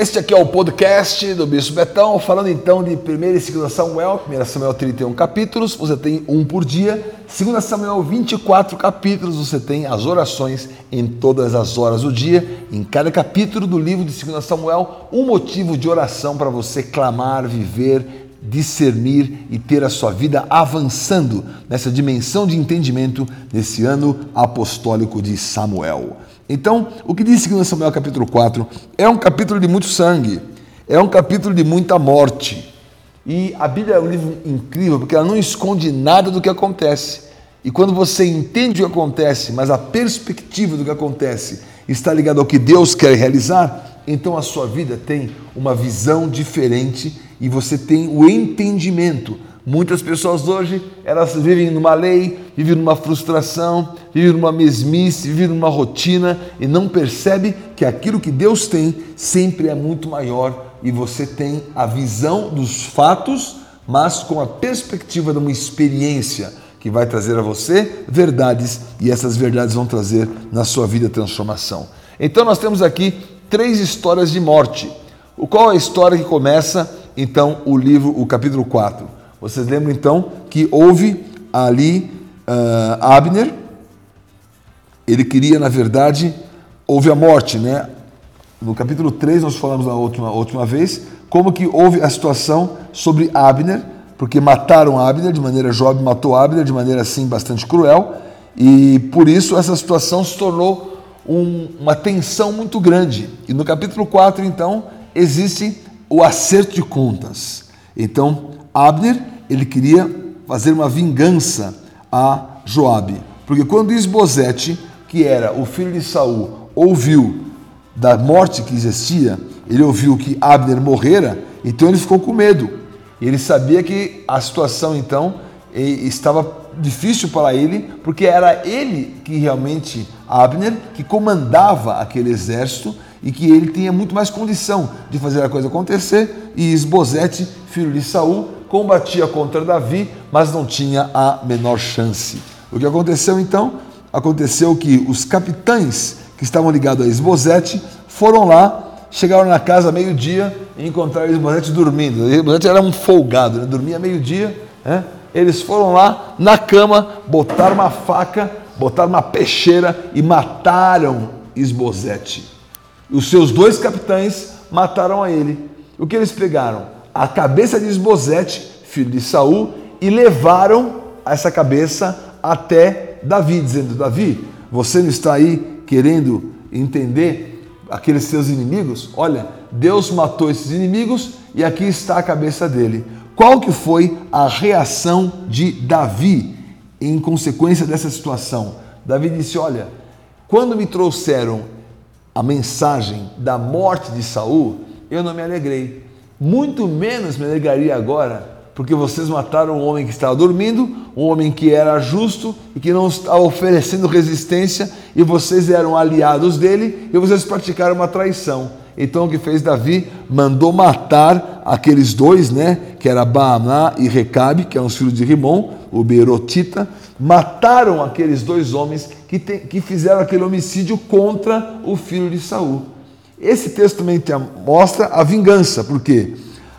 Este aqui é o podcast do Bispo Betão, falando então de 1 e 2 Samuel, 1 Samuel 31 capítulos, você tem um por dia, 2 Samuel 24 capítulos, você tem as orações em todas as horas do dia, em cada capítulo do livro de 2 Samuel, um motivo de oração para você clamar, viver, discernir e ter a sua vida avançando nessa dimensão de entendimento nesse ano apostólico de Samuel. Então, o que diz 2 Samuel capítulo 4 é um capítulo de muito sangue, é um capítulo de muita morte. E a Bíblia é um livro incrível porque ela não esconde nada do que acontece. E quando você entende o que acontece, mas a perspectiva do que acontece está ligada ao que Deus quer realizar, então a sua vida tem uma visão diferente e você tem o entendimento Muitas pessoas hoje, elas vivem numa lei, vivem numa frustração, vivem numa mesmice, vivem numa rotina e não percebe que aquilo que Deus tem sempre é muito maior e você tem a visão dos fatos, mas com a perspectiva de uma experiência que vai trazer a você verdades e essas verdades vão trazer na sua vida transformação. Então nós temos aqui três histórias de morte. Qual é a história que começa então o livro, o capítulo 4? Vocês lembram então que houve ali uh, Abner, ele queria, na verdade, houve a morte, né? No capítulo 3, nós falamos na última, última vez, como que houve a situação sobre Abner, porque mataram Abner de maneira, Job matou Abner de maneira assim bastante cruel, e por isso essa situação se tornou um, uma tensão muito grande. E no capítulo 4, então, existe o acerto de contas. Então, Abner, ele queria fazer uma vingança a Joabe. Porque quando Isbosete, que era o filho de Saul, ouviu da morte que existia, ele ouviu que Abner morrera, então ele ficou com medo. Ele sabia que a situação então estava difícil para ele, porque era ele que realmente, Abner, que comandava aquele exército e que ele tinha muito mais condição de fazer a coisa acontecer, e Isbosete, filho de Saul, combatia contra Davi, mas não tinha a menor chance. O que aconteceu então? Aconteceu que os capitães que estavam ligados a Esbozete foram lá, chegaram na casa meio-dia e encontraram Esbozete dormindo. Esbozete era um folgado, né? dormia meio-dia. Né? Eles foram lá na cama, botaram uma faca, botaram uma peixeira e mataram Esbozete. Os seus dois capitães mataram a ele. O que eles pegaram? A cabeça de Esbozete, filho de Saul, e levaram essa cabeça até Davi, dizendo: Davi, você não está aí querendo entender aqueles seus inimigos? Olha, Deus matou esses inimigos e aqui está a cabeça dele. Qual que foi a reação de Davi em consequência dessa situação? Davi disse: Olha, quando me trouxeram a mensagem da morte de Saul, eu não me alegrei muito menos me alegraria agora, porque vocês mataram um homem que estava dormindo, um homem que era justo e que não estava oferecendo resistência, e vocês eram aliados dele e vocês praticaram uma traição. Então o que fez Davi? Mandou matar aqueles dois, né? Que era Baaná e Recabe, que eram os filhos de Rimon, o Berotita. Mataram aqueles dois homens que, te, que fizeram aquele homicídio contra o filho de Saul. Esse texto também mostra a vingança, porque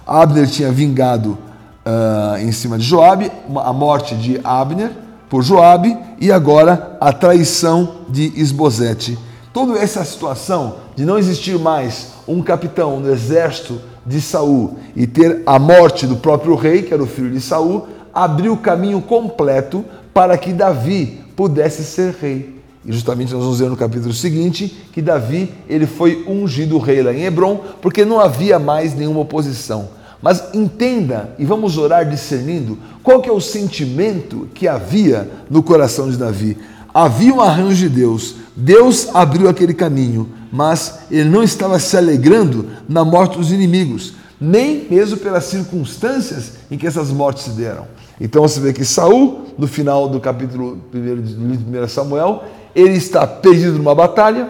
Abner tinha vingado uh, em cima de Joabe, a morte de Abner por Joabe e agora a traição de Isbosete. Toda essa situação de não existir mais um capitão no exército de Saul e ter a morte do próprio rei, que era o filho de Saul, abriu o caminho completo para que Davi pudesse ser rei. E justamente nós vamos ver no capítulo seguinte que Davi ele foi ungido rei lá em Hebron, porque não havia mais nenhuma oposição. Mas entenda e vamos orar discernindo qual que é o sentimento que havia no coração de Davi. Havia um arranjo de Deus, Deus abriu aquele caminho, mas ele não estava se alegrando na morte dos inimigos, nem mesmo pelas circunstâncias em que essas mortes se deram. Então você vê que Saul, no final do capítulo 1 de 1 Samuel, ele está perdido numa batalha,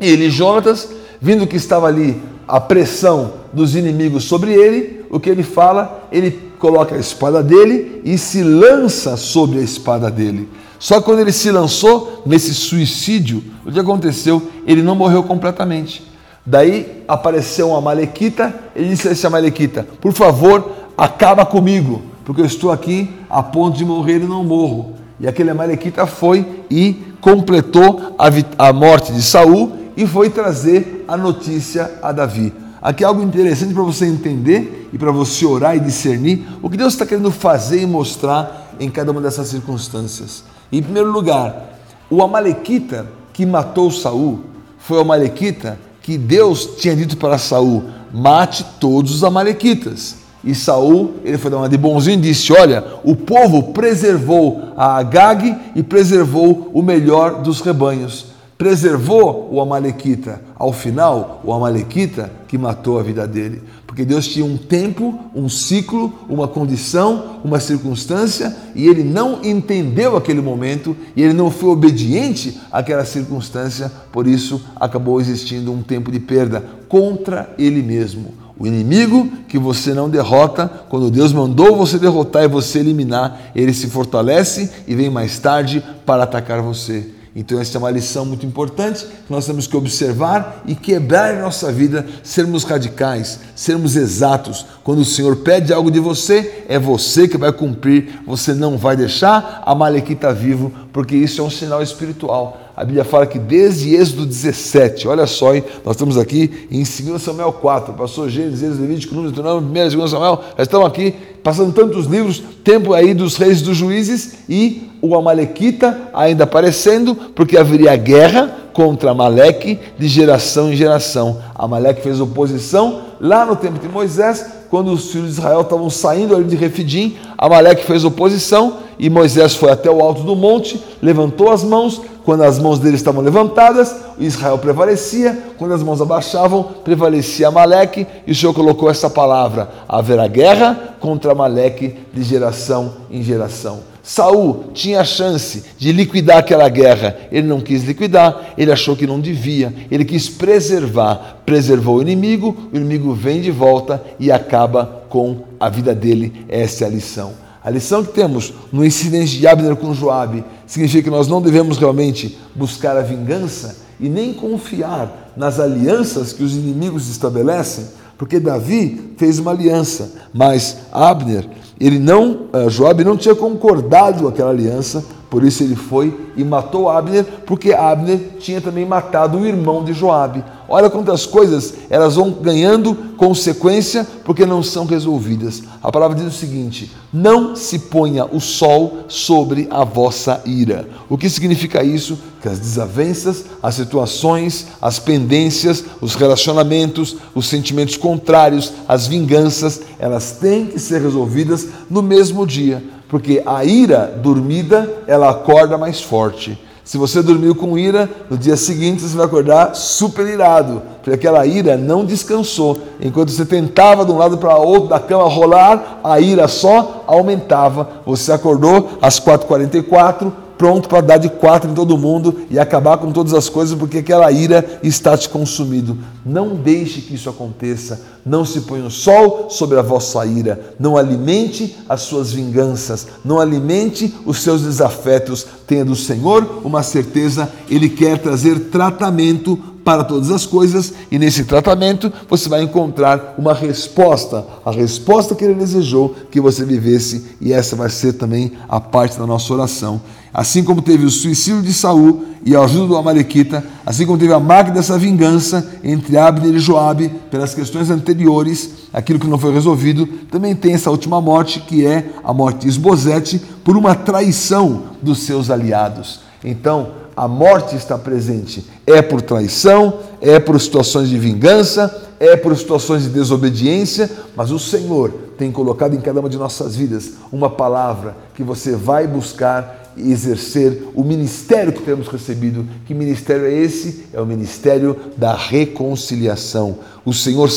ele Jonatas, vindo que estava ali a pressão dos inimigos sobre ele, o que ele fala? Ele coloca a espada dele e se lança sobre a espada dele. Só quando ele se lançou nesse suicídio, o que aconteceu? Ele não morreu completamente. Daí apareceu um Amalequita, ele disse a esse Amalequita: Por favor, acaba comigo, porque eu estou aqui a ponto de morrer e não morro. E aquele Amalequita foi e completou a, a morte de Saul e foi trazer a notícia a Davi. Aqui é algo interessante para você entender e para você orar e discernir o que Deus está querendo fazer e mostrar em cada uma dessas circunstâncias. Em primeiro lugar, o Amalequita que matou Saul foi o Amalequita que Deus tinha dito para Saul: mate todos os Amalequitas. E Saul, ele foi dar uma de bonzinho e disse: Olha, o povo preservou a Agag e preservou o melhor dos rebanhos preservou o Amalequita. Ao final, o Amalequita que matou a vida dele. Porque Deus tinha um tempo, um ciclo, uma condição, uma circunstância, e ele não entendeu aquele momento, e ele não foi obediente àquela circunstância, por isso acabou existindo um tempo de perda contra ele mesmo. O inimigo que você não derrota, quando Deus mandou você derrotar e você eliminar, ele se fortalece e vem mais tarde para atacar você. Então, essa é uma lição muito importante que nós temos que observar e quebrar em nossa vida, sermos radicais, sermos exatos. Quando o Senhor pede algo de você, é você que vai cumprir, você não vai deixar a Malequita vivo, porque isso é um sinal espiritual. A Bíblia fala que desde Êxodo 17, olha só, hein, nós estamos aqui em 2 Samuel 4, passou Gênesis, Êxodo, Levítico, Número, Deuteronômio, 1 2 Samuel, já estamos aqui passando tantos livros, tempo aí dos reis dos juízes e o Amalequita ainda aparecendo, porque haveria guerra contra Amaleque de geração em geração. Amaleque fez oposição lá no tempo de Moisés, quando os filhos de Israel estavam saindo ali de Refidim, Amaleque fez oposição e Moisés foi até o alto do monte, levantou as mãos, quando as mãos dele estavam levantadas, Israel prevalecia, quando as mãos abaixavam, prevalecia Amaleque, e o Senhor colocou essa palavra: haverá guerra contra Amaleque de geração em geração. Saul tinha a chance de liquidar aquela guerra, ele não quis liquidar, ele achou que não devia, ele quis preservar, preservou o inimigo, o inimigo vem de volta e acaba com a vida dele. Essa é a lição. A lição que temos no incidente de Abner com Joabe significa que nós não devemos realmente buscar a vingança e nem confiar nas alianças que os inimigos estabelecem, porque Davi fez uma aliança, mas Abner, ele não, eh, Joabe não tinha concordado com aquela aliança, por isso ele foi e matou Abner, porque Abner tinha também matado o irmão de Joabe. Olha quantas coisas elas vão ganhando consequência porque não são resolvidas. A palavra diz o seguinte: não se ponha o sol sobre a vossa ira. O que significa isso? Que as desavenças, as situações, as pendências, os relacionamentos, os sentimentos contrários, as vinganças, elas têm que ser resolvidas no mesmo dia, porque a ira dormida, ela acorda mais forte. Se você dormiu com ira, no dia seguinte você vai acordar super irado, porque aquela ira não descansou. Enquanto você tentava de um lado para outro da cama rolar, a ira só aumentava. Você acordou às 4h44, pronto para dar de quatro em todo mundo e acabar com todas as coisas, porque aquela ira está te consumindo. Não deixe que isso aconteça. Não se ponha o sol sobre a vossa ira. Não alimente as suas vinganças. Não alimente os seus desafetos. Tenha do Senhor uma certeza, Ele quer trazer tratamento para todas as coisas, e nesse tratamento você vai encontrar uma resposta, a resposta que ele desejou que você vivesse, e essa vai ser também a parte da nossa oração. Assim como teve o suicídio de Saul e a ajuda do Amalequita, assim como teve a máquina dessa vingança entre Abner e Joabe pelas questões anteriores, aquilo que não foi resolvido, também tem essa última morte, que é a morte de Esbozete por uma traição dos seus aliados. Então, a morte está presente. É por traição, é por situações de vingança, é por situações de desobediência, mas o Senhor tem colocado em cada uma de nossas vidas uma palavra que você vai buscar exercer o ministério que temos recebido. Que ministério é esse? É o ministério da reconciliação. O Senhor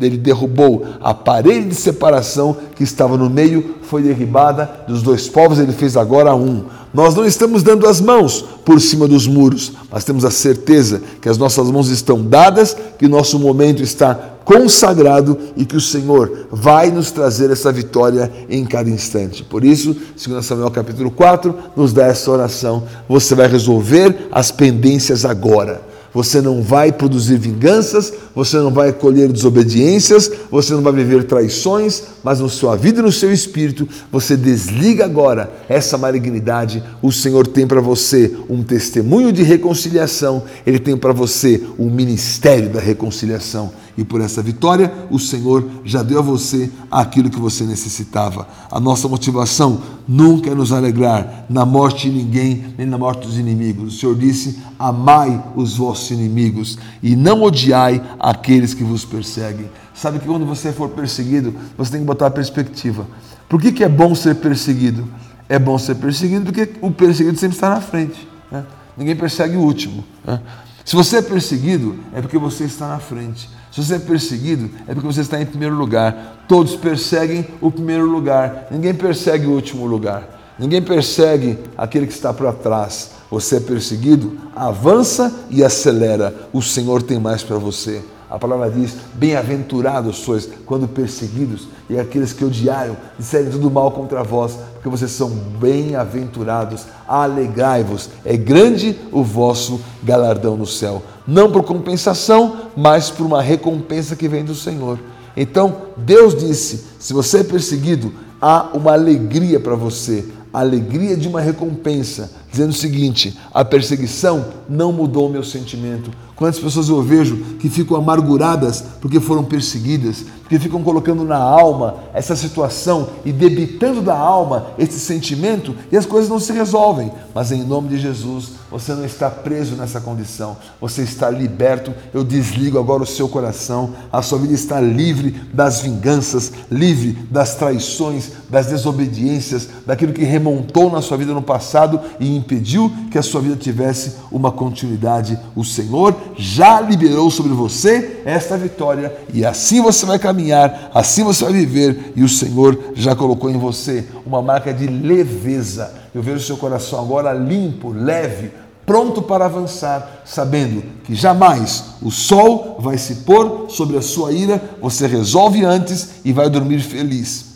ele derrubou a parede de separação que estava no meio, foi derribada dos dois povos, ele fez agora um. Nós não estamos dando as mãos por cima dos muros, mas temos a certeza que as nossas mãos estão dadas, que nosso momento está consagrado e que o Senhor vai nos trazer essa vitória em cada instante. Por isso, 2 Samuel capítulo 4 nos dá essa oração. Você vai resolver as pendências agora. Você não vai produzir vinganças, você não vai colher desobediências, você não vai viver traições, mas na sua vida e no seu espírito, você desliga agora essa malignidade. O Senhor tem para você um testemunho de reconciliação, Ele tem para você um ministério da reconciliação. E por essa vitória, o Senhor já deu a você aquilo que você necessitava. A nossa motivação nunca é nos alegrar na morte de ninguém, nem na morte dos inimigos. O Senhor disse: Amai os vossos inimigos e não odiai aqueles que vos perseguem. Sabe que quando você for perseguido, você tem que botar a perspectiva. Por que, que é bom ser perseguido? É bom ser perseguido porque o perseguido sempre está na frente. Né? Ninguém persegue o último. Né? Se você é perseguido, é porque você está na frente. Se você é perseguido, é porque você está em primeiro lugar. Todos perseguem o primeiro lugar. Ninguém persegue o último lugar. Ninguém persegue aquele que está para trás. Você é perseguido, avança e acelera. O Senhor tem mais para você. A palavra diz: Bem-aventurados sois quando perseguidos, e aqueles que odiaram, disserem tudo mal contra vós, porque vocês são bem-aventurados. Alegrai-vos, é grande o vosso galardão no céu. Não por compensação, mas por uma recompensa que vem do Senhor. Então, Deus disse: se você é perseguido, há uma alegria para você, alegria de uma recompensa, dizendo o seguinte: a perseguição não mudou o meu sentimento, Quantas pessoas eu vejo que ficam amarguradas porque foram perseguidas, porque ficam colocando na alma essa situação e debitando da alma esse sentimento e as coisas não se resolvem. Mas em nome de Jesus, você não está preso nessa condição, você está liberto. Eu desligo agora o seu coração, a sua vida está livre das vinganças, livre das traições, das desobediências, daquilo que remontou na sua vida no passado e impediu que a sua vida tivesse uma continuidade. O Senhor já liberou sobre você esta vitória e assim você vai caminhar, assim você vai viver e o Senhor já colocou em você uma marca de leveza. Eu vejo o seu coração agora limpo, leve, pronto para avançar, sabendo que jamais o sol vai se pôr sobre a sua ira, você resolve antes e vai dormir feliz.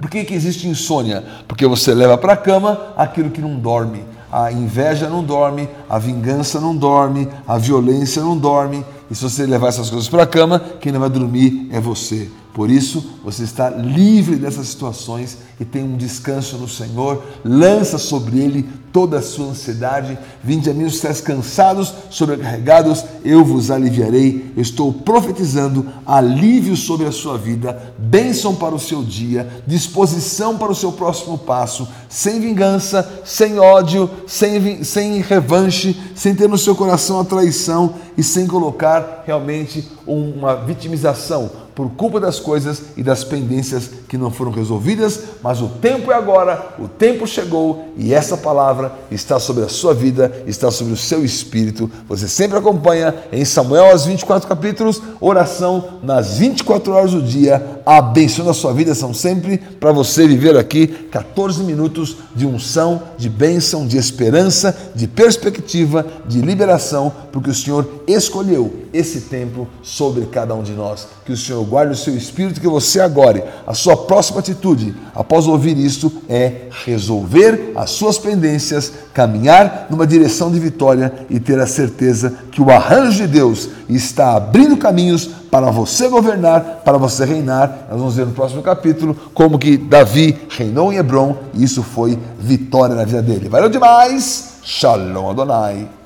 Por que, que existe insônia? Porque você leva para a cama aquilo que não dorme a inveja não dorme, a vingança não dorme, a violência não dorme. E se você levar essas coisas para a cama, quem não vai dormir é você. Por isso, você está livre dessas situações e tem um descanso no Senhor. Lança sobre Ele toda a sua ansiedade. Vinde a mim os estáis cansados, sobrecarregados, eu vos aliviarei. estou profetizando alívio sobre a sua vida, bênção para o seu dia, disposição para o seu próximo passo, sem vingança, sem ódio, sem, sem revanche, sem ter no seu coração a traição e sem colocar realmente uma vitimização por culpa das coisas e das pendências que não foram resolvidas, mas o tempo é agora, o tempo chegou e essa palavra está sobre a sua vida, está sobre o seu espírito. Você sempre acompanha em Samuel aos 24 capítulos, oração nas 24 horas do dia. A da sua vida são sempre para você viver aqui 14 minutos de unção, de bênção, de esperança, de perspectiva, de liberação, porque o Senhor escolheu esse tempo sobre cada um de nós. Que o Senhor guarde o seu espírito, que você agora, a sua próxima atitude, após ouvir isto, é resolver as suas pendências, caminhar numa direção de vitória e ter a certeza que o arranjo de Deus está abrindo caminhos para você governar, para você reinar. Nós vamos ver no próximo capítulo como que Davi reinou em Hebron e isso foi vitória na vida dele. Valeu demais! Shalom Adonai!